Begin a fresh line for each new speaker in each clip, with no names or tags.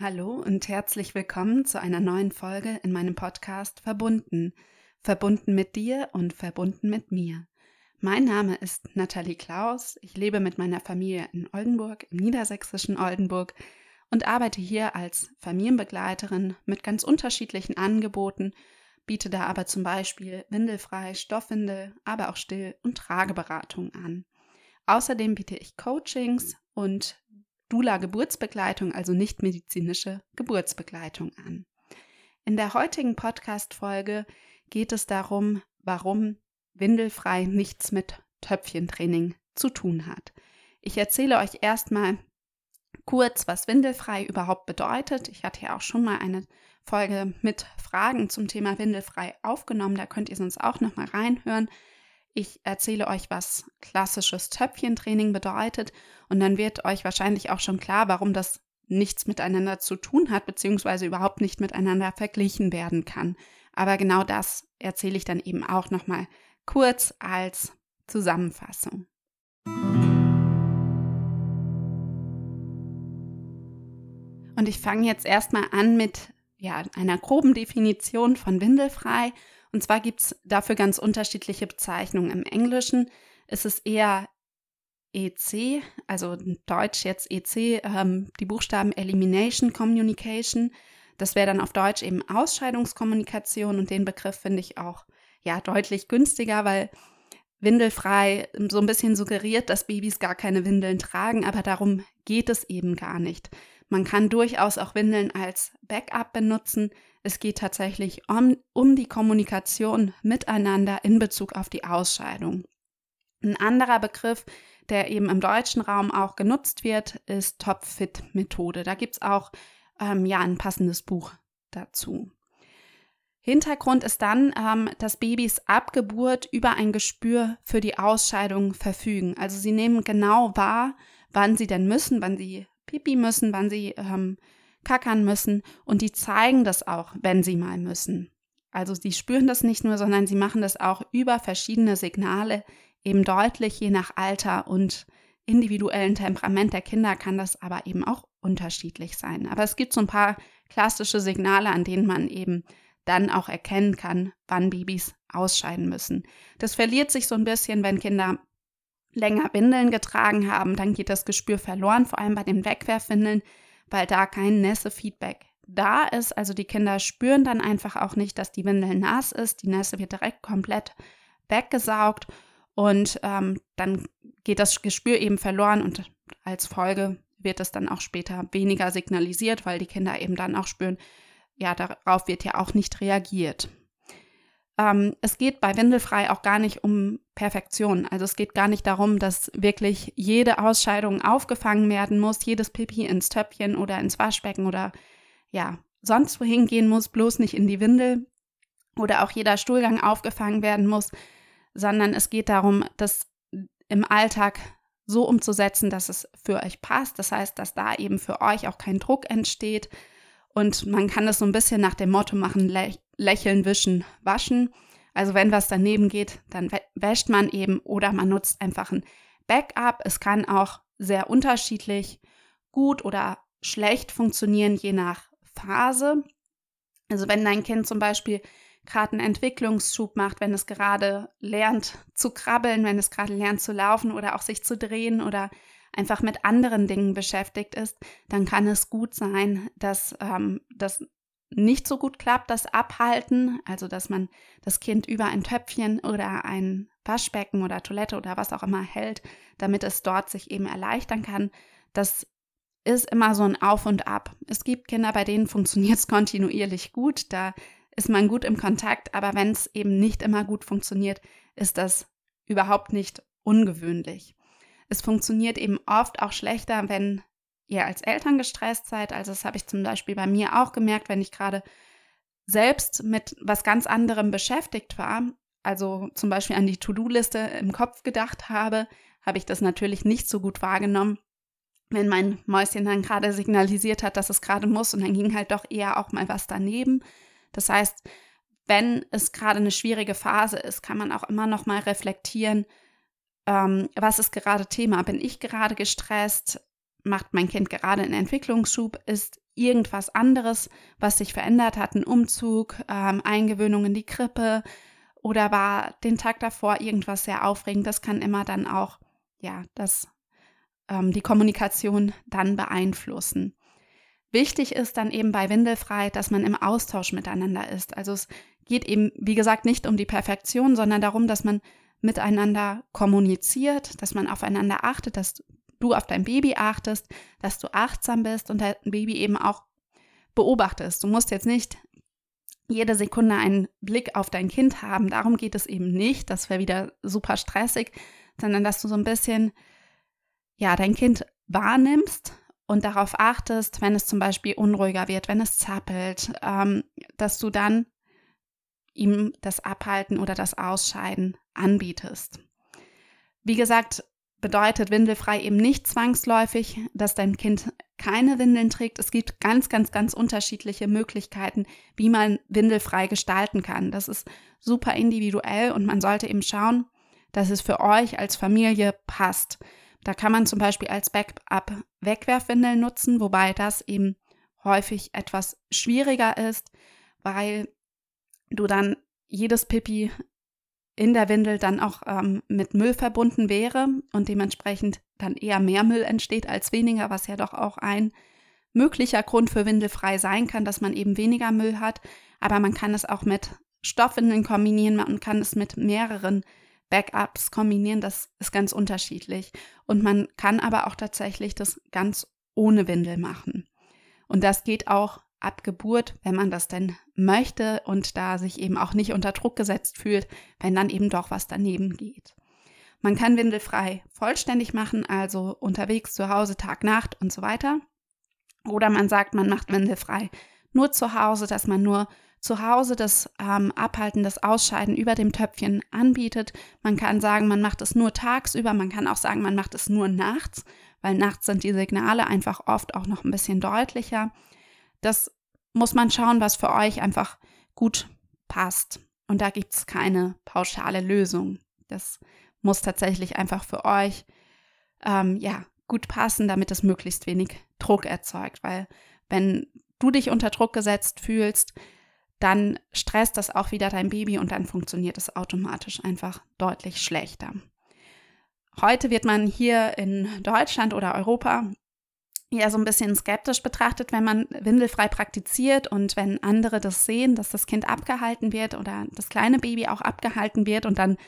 Hallo und herzlich willkommen zu einer neuen Folge in meinem Podcast Verbunden. Verbunden mit dir und verbunden mit mir. Mein Name ist Nathalie Klaus. Ich lebe mit meiner Familie in Oldenburg, im niedersächsischen Oldenburg und arbeite hier als Familienbegleiterin mit ganz unterschiedlichen Angeboten, biete da aber zum Beispiel windelfrei, Stoffwindel, aber auch Still- und Trageberatung an. Außerdem biete ich Coachings und Dula-Geburtsbegleitung, also nicht medizinische Geburtsbegleitung an. In der heutigen Podcast-Folge geht es darum, warum Windelfrei nichts mit Töpfchentraining zu tun hat. Ich erzähle euch erstmal kurz, was Windelfrei überhaupt bedeutet. Ich hatte ja auch schon mal eine Folge mit Fragen zum Thema Windelfrei aufgenommen. Da könnt ihr sonst auch noch mal reinhören. Ich erzähle euch, was klassisches Töpfchentraining bedeutet und dann wird euch wahrscheinlich auch schon klar, warum das nichts miteinander zu tun hat, beziehungsweise überhaupt nicht miteinander verglichen werden kann. Aber genau das erzähle ich dann eben auch nochmal kurz als Zusammenfassung. Und ich fange jetzt erstmal an mit ja, einer groben Definition von Windelfrei und zwar gibt es dafür ganz unterschiedliche Bezeichnungen. Im Englischen ist es eher EC, also Deutsch jetzt EC, ähm, die Buchstaben Elimination Communication. Das wäre dann auf Deutsch eben Ausscheidungskommunikation und den Begriff finde ich auch ja deutlich günstiger, weil windelfrei so ein bisschen suggeriert, dass Babys gar keine Windeln tragen, aber darum geht es eben gar nicht. Man kann durchaus auch Windeln als Backup benutzen, es geht tatsächlich um, um die Kommunikation miteinander in Bezug auf die Ausscheidung. Ein anderer Begriff, der eben im deutschen Raum auch genutzt wird, ist Top-Fit-Methode. Da gibt es auch ähm, ja, ein passendes Buch dazu. Hintergrund ist dann, ähm, dass Babys ab Geburt über ein Gespür für die Ausscheidung verfügen. Also sie nehmen genau wahr, wann sie denn müssen, wann sie pipi müssen, wann sie ähm, kackern müssen und die zeigen das auch, wenn sie mal müssen. Also sie spüren das nicht nur, sondern sie machen das auch über verschiedene Signale eben deutlich, je nach Alter und individuellen Temperament der Kinder kann das aber eben auch unterschiedlich sein. Aber es gibt so ein paar klassische Signale, an denen man eben dann auch erkennen kann, wann Babys ausscheiden müssen. Das verliert sich so ein bisschen, wenn Kinder länger Windeln getragen haben, dann geht das Gespür verloren, vor allem bei den Wegwerfwindeln weil da kein Nässe-Feedback da ist. Also die Kinder spüren dann einfach auch nicht, dass die Windel nass ist. Die Nässe wird direkt komplett weggesaugt und ähm, dann geht das Gespür eben verloren und als Folge wird es dann auch später weniger signalisiert, weil die Kinder eben dann auch spüren, ja, darauf wird ja auch nicht reagiert. Ähm, es geht bei Windelfrei auch gar nicht um Perfektion. Also es geht gar nicht darum, dass wirklich jede Ausscheidung aufgefangen werden muss, jedes Pipi ins Töpfchen oder ins Waschbecken oder ja, sonst wohin gehen muss, bloß nicht in die Windel oder auch jeder Stuhlgang aufgefangen werden muss, sondern es geht darum, das im Alltag so umzusetzen, dass es für euch passt. Das heißt, dass da eben für euch auch kein Druck entsteht. Und man kann das so ein bisschen nach dem Motto machen, lächeln, wischen, waschen. Also wenn was daneben geht, dann wäscht man eben oder man nutzt einfach ein Backup. Es kann auch sehr unterschiedlich gut oder schlecht funktionieren, je nach Phase. Also wenn dein Kind zum Beispiel gerade einen Entwicklungsschub macht, wenn es gerade lernt zu krabbeln, wenn es gerade lernt zu laufen oder auch sich zu drehen oder einfach mit anderen Dingen beschäftigt ist, dann kann es gut sein, dass ähm, das nicht so gut klappt, das Abhalten, also dass man das Kind über ein Töpfchen oder ein Waschbecken oder Toilette oder was auch immer hält, damit es dort sich eben erleichtern kann, das ist immer so ein Auf und Ab. Es gibt Kinder, bei denen funktioniert es kontinuierlich gut, da ist man gut im Kontakt, aber wenn es eben nicht immer gut funktioniert, ist das überhaupt nicht ungewöhnlich. Es funktioniert eben oft auch schlechter, wenn ihr als Eltern gestresst seid. Also das habe ich zum Beispiel bei mir auch gemerkt, wenn ich gerade selbst mit was ganz anderem beschäftigt war, also zum Beispiel an die To-Do-Liste im Kopf gedacht habe, habe ich das natürlich nicht so gut wahrgenommen, wenn mein Mäuschen dann gerade signalisiert hat, dass es gerade muss und dann ging halt doch eher auch mal was daneben. Das heißt, wenn es gerade eine schwierige Phase ist, kann man auch immer noch mal reflektieren, ähm, was ist gerade Thema? Bin ich gerade gestresst? macht mein Kind gerade einen Entwicklungsschub, ist irgendwas anderes, was sich verändert hat, ein Umzug, ähm, Eingewöhnung in die Krippe oder war den Tag davor irgendwas sehr aufregend. Das kann immer dann auch, ja, das, ähm, die Kommunikation dann beeinflussen. Wichtig ist dann eben bei Windelfrei, dass man im Austausch miteinander ist. Also es geht eben, wie gesagt, nicht um die Perfektion, sondern darum, dass man miteinander kommuniziert, dass man aufeinander achtet, dass du auf dein Baby achtest, dass du achtsam bist und dein Baby eben auch beobachtest. Du musst jetzt nicht jede Sekunde einen Blick auf dein Kind haben. Darum geht es eben nicht. Das wäre wieder super stressig, sondern dass du so ein bisschen, ja, dein Kind wahrnimmst und darauf achtest, wenn es zum Beispiel unruhiger wird, wenn es zappelt, ähm, dass du dann ihm das Abhalten oder das Ausscheiden anbietest. Wie gesagt, bedeutet windelfrei eben nicht zwangsläufig, dass dein Kind keine Windeln trägt. Es gibt ganz, ganz, ganz unterschiedliche Möglichkeiten, wie man windelfrei gestalten kann. Das ist super individuell und man sollte eben schauen, dass es für euch als Familie passt. Da kann man zum Beispiel als Backup Wegwerfwindeln nutzen, wobei das eben häufig etwas schwieriger ist, weil du dann jedes Pipi in der Windel dann auch ähm, mit Müll verbunden wäre und dementsprechend dann eher mehr Müll entsteht als weniger, was ja doch auch ein möglicher Grund für Windelfrei sein kann, dass man eben weniger Müll hat. Aber man kann es auch mit Stoffwindeln kombinieren, man kann es mit mehreren Backups kombinieren, das ist ganz unterschiedlich. Und man kann aber auch tatsächlich das ganz ohne Windel machen. Und das geht auch ab Geburt, wenn man das denn möchte und da sich eben auch nicht unter Druck gesetzt fühlt, wenn dann eben doch was daneben geht. Man kann windelfrei vollständig machen, also unterwegs, zu Hause, Tag, Nacht und so weiter. Oder man sagt, man macht windelfrei nur zu Hause, dass man nur zu Hause das ähm, Abhalten, das Ausscheiden über dem Töpfchen anbietet. Man kann sagen, man macht es nur tagsüber, man kann auch sagen, man macht es nur nachts, weil nachts sind die Signale einfach oft auch noch ein bisschen deutlicher. Das muss man schauen, was für euch einfach gut passt. Und da gibt es keine pauschale Lösung. Das muss tatsächlich einfach für euch ähm, ja gut passen, damit es möglichst wenig Druck erzeugt. Weil wenn du dich unter Druck gesetzt fühlst, dann stresst das auch wieder dein Baby und dann funktioniert es automatisch einfach deutlich schlechter. Heute wird man hier in Deutschland oder Europa ja so ein bisschen skeptisch betrachtet, wenn man windelfrei praktiziert und wenn andere das sehen, dass das Kind abgehalten wird oder das kleine Baby auch abgehalten wird und dann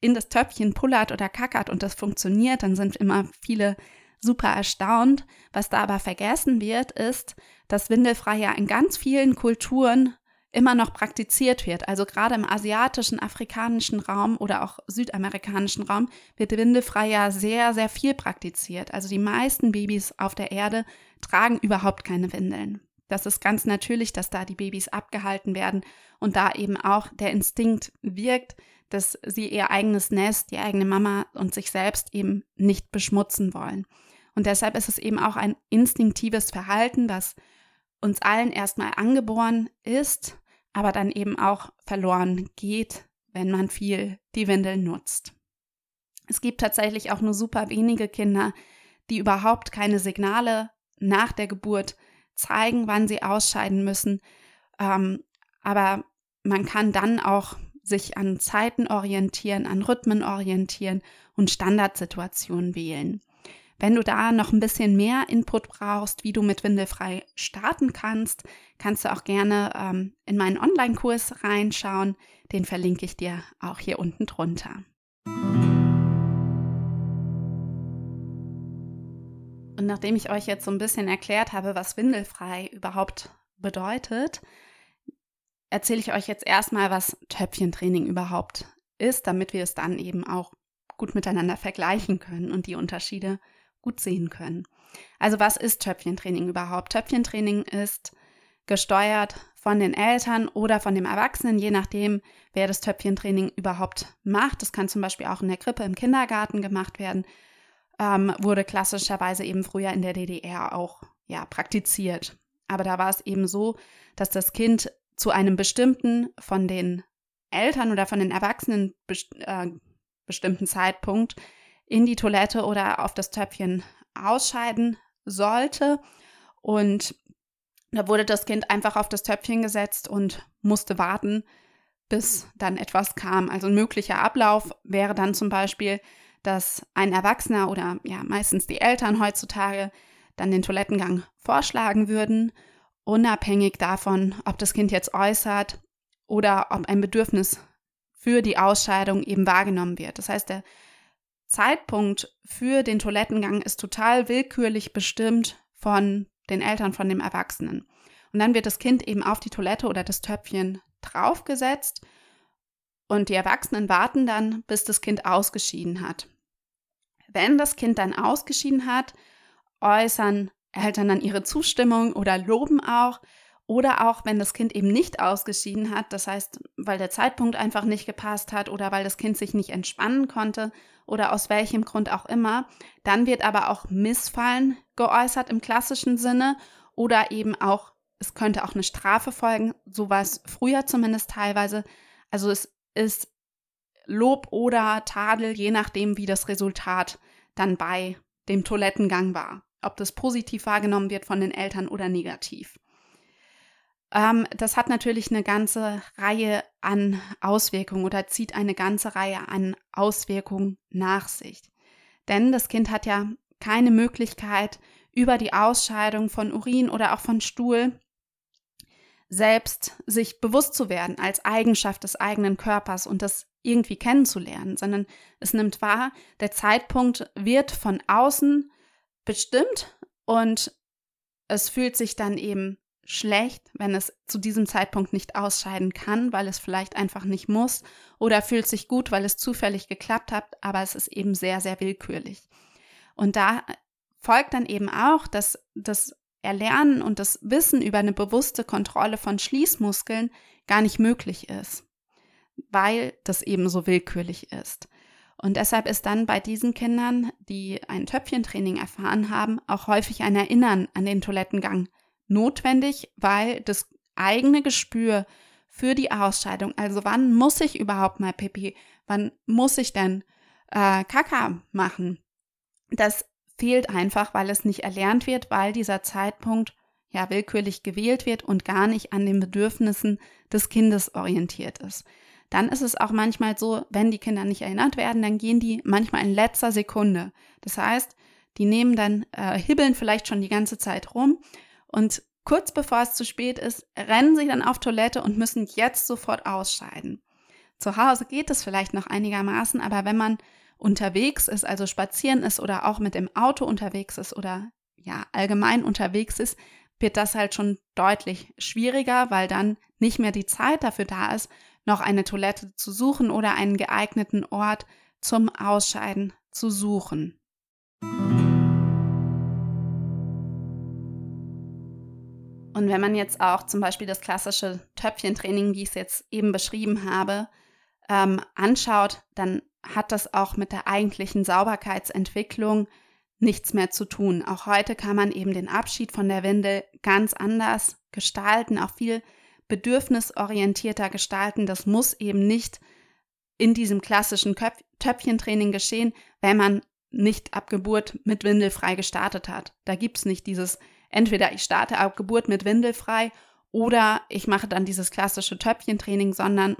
in das Töpfchen pullert oder kackert und das funktioniert, dann sind immer viele super erstaunt. Was da aber vergessen wird, ist, dass windelfrei ja in ganz vielen Kulturen immer noch praktiziert wird. Also gerade im asiatischen, afrikanischen Raum oder auch südamerikanischen Raum wird Windelfrei ja sehr, sehr viel praktiziert. Also die meisten Babys auf der Erde tragen überhaupt keine Windeln. Das ist ganz natürlich, dass da die Babys abgehalten werden und da eben auch der Instinkt wirkt, dass sie ihr eigenes Nest, die eigene Mama und sich selbst eben nicht beschmutzen wollen. Und deshalb ist es eben auch ein instinktives Verhalten, was uns allen erstmal angeboren ist, aber dann eben auch verloren geht, wenn man viel die Windeln nutzt. Es gibt tatsächlich auch nur super wenige Kinder, die überhaupt keine Signale nach der Geburt zeigen, wann sie ausscheiden müssen. Ähm, aber man kann dann auch sich an Zeiten orientieren, an Rhythmen orientieren und Standardsituationen wählen. Wenn du da noch ein bisschen mehr Input brauchst, wie du mit Windelfrei starten kannst, kannst du auch gerne ähm, in meinen Online-Kurs reinschauen. Den verlinke ich dir auch hier unten drunter. Und nachdem ich euch jetzt so ein bisschen erklärt habe, was Windelfrei überhaupt bedeutet, erzähle ich euch jetzt erstmal, was Töpfchentraining überhaupt ist, damit wir es dann eben auch gut miteinander vergleichen können und die Unterschiede gut sehen können. Also was ist Töpfchentraining überhaupt? Töpfchentraining ist gesteuert von den Eltern oder von dem Erwachsenen, je nachdem, wer das Töpfchentraining überhaupt macht. Das kann zum Beispiel auch in der Krippe, im Kindergarten gemacht werden. Ähm, wurde klassischerweise eben früher in der DDR auch ja, praktiziert. Aber da war es eben so, dass das Kind zu einem bestimmten von den Eltern oder von den Erwachsenen best äh, bestimmten Zeitpunkt in die Toilette oder auf das Töpfchen ausscheiden sollte. Und Da wurde das Kind einfach auf das Töpfchen gesetzt und musste warten, bis dann etwas kam. Also ein möglicher Ablauf wäre dann zum Beispiel, dass ein Erwachsener oder ja meistens die Eltern heutzutage dann den Toilettengang vorschlagen würden, unabhängig davon, ob das Kind jetzt äußert oder ob ein Bedürfnis für die Ausscheidung eben wahrgenommen wird. Das heißt, der Zeitpunkt für den Toilettengang ist total willkürlich bestimmt von den Eltern, von dem Erwachsenen. Und dann wird das Kind eben auf die Toilette oder das Töpfchen draufgesetzt und die Erwachsenen warten dann, bis das Kind ausgeschieden hat. Wenn das Kind dann ausgeschieden hat, äußern Eltern dann ihre Zustimmung oder loben auch. Oder auch, wenn das Kind eben nicht ausgeschieden hat, das heißt, weil der Zeitpunkt einfach nicht gepasst hat oder weil das Kind sich nicht entspannen konnte oder aus welchem Grund auch immer, dann wird aber auch Missfallen geäußert im klassischen Sinne oder eben auch, es könnte auch eine Strafe folgen, sowas früher zumindest teilweise. Also es ist Lob oder Tadel, je nachdem, wie das Resultat dann bei dem Toilettengang war. Ob das positiv wahrgenommen wird von den Eltern oder negativ. Ähm, das hat natürlich eine ganze Reihe an Auswirkungen oder zieht eine ganze Reihe an Auswirkungen nach sich. Denn das Kind hat ja keine Möglichkeit, über die Ausscheidung von Urin oder auch von Stuhl selbst sich bewusst zu werden als Eigenschaft des eigenen Körpers und das irgendwie kennenzulernen, sondern es nimmt wahr, der Zeitpunkt wird von außen bestimmt und es fühlt sich dann eben schlecht, wenn es zu diesem Zeitpunkt nicht ausscheiden kann, weil es vielleicht einfach nicht muss, oder fühlt sich gut, weil es zufällig geklappt hat, aber es ist eben sehr, sehr willkürlich. Und da folgt dann eben auch, dass das Erlernen und das Wissen über eine bewusste Kontrolle von Schließmuskeln gar nicht möglich ist, weil das eben so willkürlich ist. Und deshalb ist dann bei diesen Kindern, die ein Töpfchentraining erfahren haben, auch häufig ein Erinnern an den Toilettengang notwendig, weil das eigene Gespür für die Ausscheidung, also wann muss ich überhaupt mal Pipi, wann muss ich denn äh, Kaka machen, das fehlt einfach, weil es nicht erlernt wird, weil dieser Zeitpunkt ja willkürlich gewählt wird und gar nicht an den Bedürfnissen des Kindes orientiert ist. Dann ist es auch manchmal so, wenn die Kinder nicht erinnert werden, dann gehen die manchmal in letzter Sekunde. Das heißt, die nehmen dann, äh, hibbeln vielleicht schon die ganze Zeit rum und kurz bevor es zu spät ist, rennen sie dann auf Toilette und müssen jetzt sofort ausscheiden. Zu Hause geht es vielleicht noch einigermaßen, aber wenn man unterwegs ist, also spazieren ist oder auch mit dem Auto unterwegs ist oder ja, allgemein unterwegs ist, wird das halt schon deutlich schwieriger, weil dann nicht mehr die Zeit dafür da ist, noch eine Toilette zu suchen oder einen geeigneten Ort zum Ausscheiden zu suchen. Und wenn man jetzt auch zum Beispiel das klassische Töpfchentraining, wie ich es jetzt eben beschrieben habe, ähm, anschaut, dann hat das auch mit der eigentlichen Sauberkeitsentwicklung nichts mehr zu tun. Auch heute kann man eben den Abschied von der Windel ganz anders gestalten, auch viel bedürfnisorientierter gestalten. Das muss eben nicht in diesem klassischen Töpfchentraining geschehen, wenn man nicht ab Geburt mit Windelfrei gestartet hat. Da gibt es nicht dieses entweder ich starte ab Geburt mit Windelfrei oder ich mache dann dieses klassische Töpfchentraining, sondern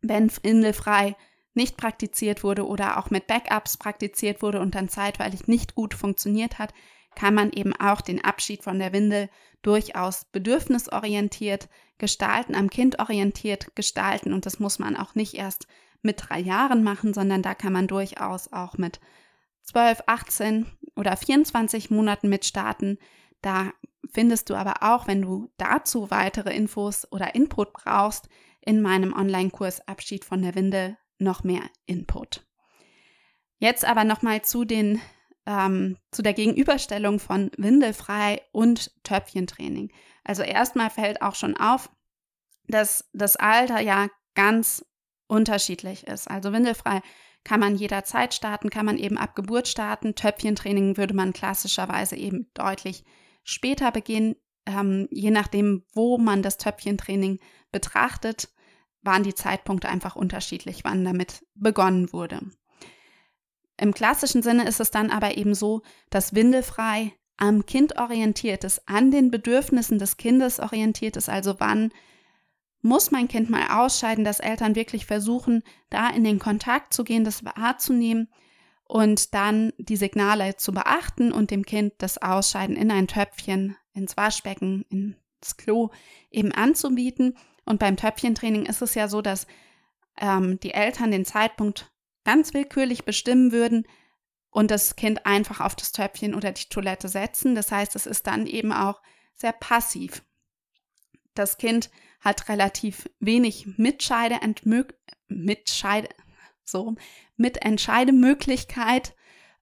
wenn Windelfrei nicht praktiziert wurde oder auch mit Backups praktiziert wurde und dann zeitweilig nicht gut funktioniert hat, kann man eben auch den Abschied von der Windel durchaus bedürfnisorientiert gestalten, am Kind orientiert gestalten. Und das muss man auch nicht erst mit drei Jahren machen, sondern da kann man durchaus auch mit 12, 18 oder 24 Monaten mitstarten. Da findest du aber auch, wenn du dazu weitere Infos oder Input brauchst, in meinem Online-Kurs Abschied von der Winde noch mehr Input. Jetzt aber nochmal zu den ähm, zu der Gegenüberstellung von Windelfrei und Töpfchentraining. Also erstmal fällt auch schon auf, dass das Alter ja ganz unterschiedlich ist. Also Windelfrei kann man jederzeit starten, kann man eben ab Geburt starten. Töpfchentraining würde man klassischerweise eben deutlich später beginnen, ähm, je nachdem, wo man das Töpfchentraining betrachtet, waren die Zeitpunkte einfach unterschiedlich, wann damit begonnen wurde. Im klassischen Sinne ist es dann aber eben so, dass Windelfrei am Kind orientiert ist, an den Bedürfnissen des Kindes orientiert ist, also wann muss mein Kind mal ausscheiden, dass Eltern wirklich versuchen, da in den Kontakt zu gehen, das wahrzunehmen und dann die Signale zu beachten und dem Kind das Ausscheiden in ein Töpfchen, ins Waschbecken, ins Klo eben anzubieten. Und beim Töpfchentraining ist es ja so, dass ähm, die Eltern den Zeitpunkt ganz willkürlich bestimmen würden und das Kind einfach auf das Töpfchen oder die Toilette setzen. Das heißt, es ist dann eben auch sehr passiv. Das Kind hat relativ wenig Mitscheide, Mitscheide, so, Mitentscheidemöglichkeit,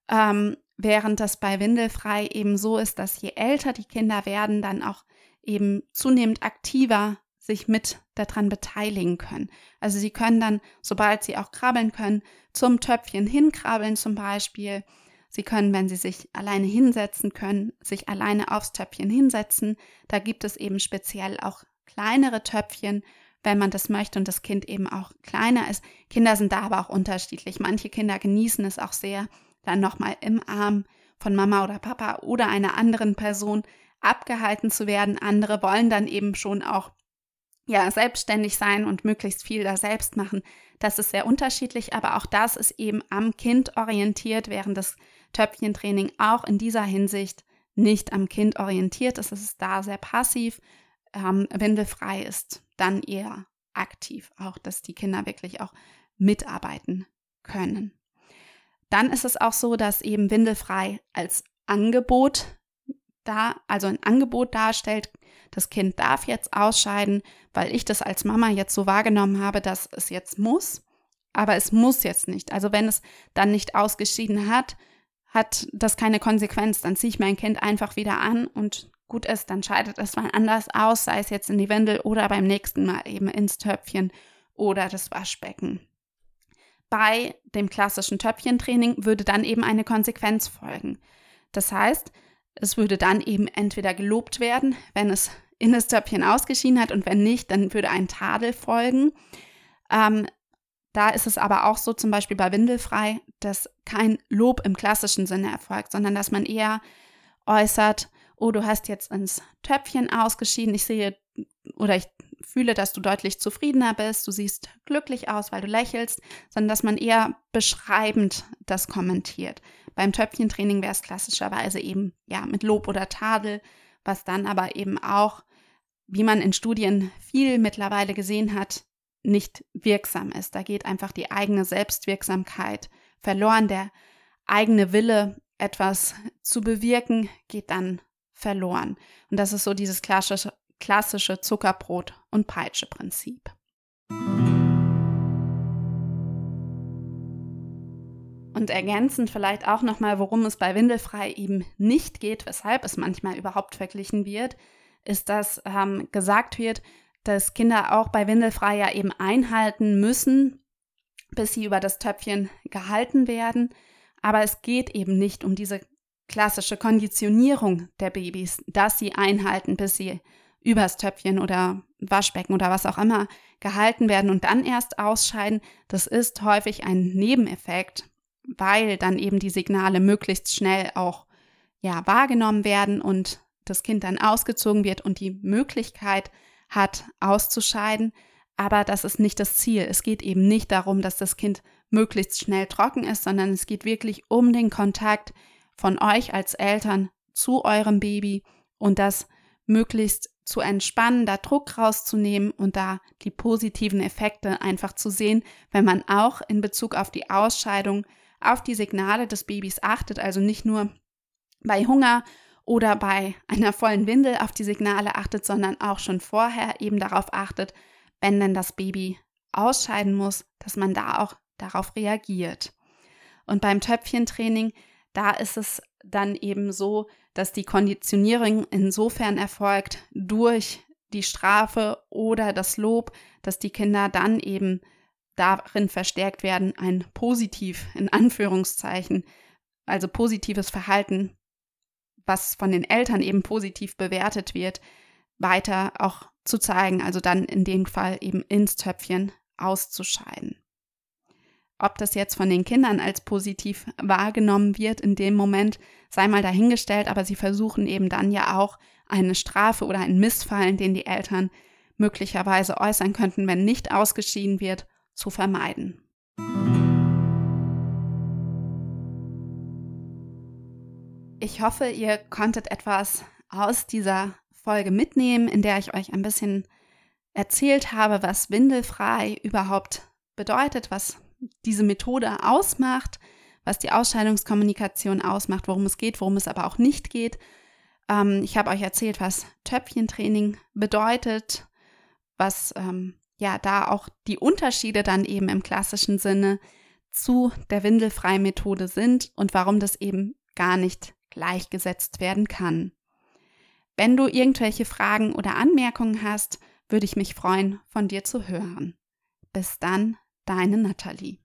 ähm, während das bei Windelfrei eben so ist, dass je älter die Kinder werden, dann auch eben zunehmend aktiver sich mit daran beteiligen können. Also sie können dann, sobald sie auch krabbeln können, zum Töpfchen hinkrabbeln zum Beispiel. Sie können, wenn sie sich alleine hinsetzen können, sich alleine aufs Töpfchen hinsetzen. Da gibt es eben speziell auch kleinere Töpfchen, wenn man das möchte und das Kind eben auch kleiner ist. Kinder sind da aber auch unterschiedlich. Manche Kinder genießen es auch sehr, dann nochmal im Arm von Mama oder Papa oder einer anderen Person abgehalten zu werden. Andere wollen dann eben schon auch ja, selbstständig sein und möglichst viel da selbst machen. Das ist sehr unterschiedlich, aber auch das ist eben am Kind orientiert, während das Töpfchentraining auch in dieser Hinsicht nicht am Kind orientiert ist. Es ist da sehr passiv ähm, windelfrei ist, dann eher aktiv, auch dass die Kinder wirklich auch mitarbeiten können. Dann ist es auch so, dass eben windelfrei als Angebot da, also ein Angebot darstellt, das Kind darf jetzt ausscheiden, weil ich das als Mama jetzt so wahrgenommen habe, dass es jetzt muss, aber es muss jetzt nicht. Also wenn es dann nicht ausgeschieden hat, hat das keine Konsequenz. Dann ziehe ich mein Kind einfach wieder an und gut ist, dann scheidet es mal anders aus, sei es jetzt in die Windel oder beim nächsten Mal eben ins Töpfchen oder das Waschbecken. Bei dem klassischen Töpfchentraining würde dann eben eine Konsequenz folgen. Das heißt, es würde dann eben entweder gelobt werden, wenn es in das Töpfchen ausgeschieden hat und wenn nicht, dann würde ein Tadel folgen. Ähm, da ist es aber auch so, zum Beispiel bei Windelfrei, dass kein Lob im klassischen Sinne erfolgt, sondern dass man eher äußert, oh, du hast jetzt ins Töpfchen ausgeschieden, ich sehe oder ich fühle, dass du deutlich zufriedener bist, du siehst glücklich aus, weil du lächelst, sondern dass man eher beschreibend das kommentiert. Beim Töpfchentraining wäre es klassischerweise eben ja mit Lob oder Tadel, was dann aber eben auch, wie man in Studien viel mittlerweile gesehen hat, nicht wirksam ist. Da geht einfach die eigene Selbstwirksamkeit verloren, der eigene Wille, etwas zu bewirken, geht dann verloren. Und das ist so dieses klassische, klassische Zuckerbrot- und Peitsche-Prinzip. Und ergänzend vielleicht auch nochmal, worum es bei Windelfrei eben nicht geht, weshalb es manchmal überhaupt verglichen wird, ist, dass ähm, gesagt wird, dass Kinder auch bei Windelfrei ja eben einhalten müssen, bis sie über das Töpfchen gehalten werden. Aber es geht eben nicht um diese klassische Konditionierung der Babys, dass sie einhalten, bis sie übers Töpfchen oder Waschbecken oder was auch immer gehalten werden und dann erst ausscheiden, das ist häufig ein Nebeneffekt, weil dann eben die Signale möglichst schnell auch ja wahrgenommen werden und das Kind dann ausgezogen wird und die Möglichkeit hat auszuscheiden, aber das ist nicht das Ziel. Es geht eben nicht darum, dass das Kind möglichst schnell trocken ist, sondern es geht wirklich um den Kontakt von euch als Eltern zu eurem Baby und das möglichst zu entspannen, da Druck rauszunehmen und da die positiven Effekte einfach zu sehen, wenn man auch in Bezug auf die Ausscheidung auf die Signale des Babys achtet, also nicht nur bei Hunger oder bei einer vollen Windel auf die Signale achtet, sondern auch schon vorher eben darauf achtet, wenn denn das Baby ausscheiden muss, dass man da auch darauf reagiert. Und beim Töpfchentraining da ist es dann eben so, dass die Konditionierung insofern erfolgt durch die Strafe oder das Lob, dass die Kinder dann eben darin verstärkt werden, ein positiv in Anführungszeichen, also positives Verhalten, was von den Eltern eben positiv bewertet wird, weiter auch zu zeigen, also dann in dem Fall eben ins Töpfchen auszuscheiden. Ob das jetzt von den Kindern als positiv wahrgenommen wird in dem Moment, sei mal dahingestellt, aber sie versuchen eben dann ja auch eine Strafe oder einen Missfallen, den die Eltern möglicherweise äußern könnten, wenn nicht ausgeschieden wird, zu vermeiden. Ich hoffe, ihr konntet etwas aus dieser Folge mitnehmen, in der ich euch ein bisschen erzählt habe, was windelfrei überhaupt bedeutet, was diese Methode ausmacht, was die Ausscheidungskommunikation ausmacht, worum es geht, worum es aber auch nicht geht. Ähm, ich habe euch erzählt, was Töpfchentraining bedeutet, was ähm, ja da auch die Unterschiede dann eben im klassischen Sinne zu der Windelfrei-Methode sind und warum das eben gar nicht gleichgesetzt werden kann. Wenn du irgendwelche Fragen oder Anmerkungen hast, würde ich mich freuen, von dir zu hören. Bis dann, deine Nathalie.